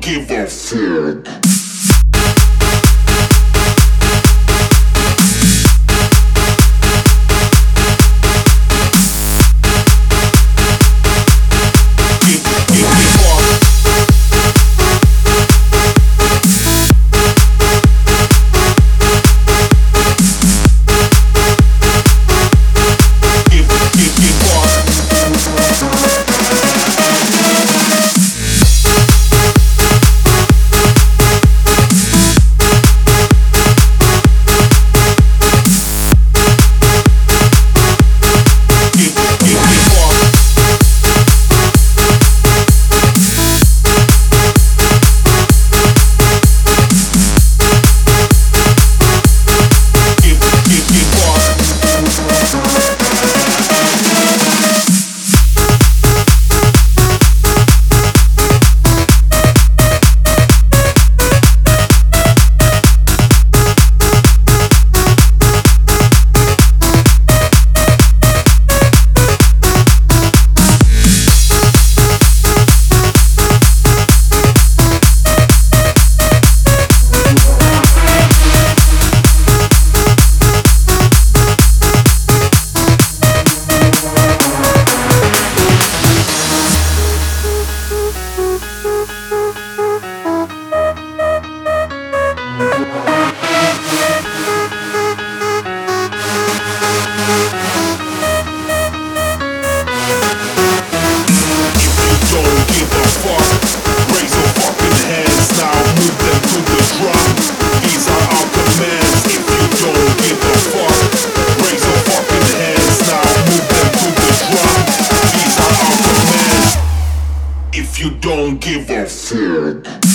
give a fuck. you don't give a fuck.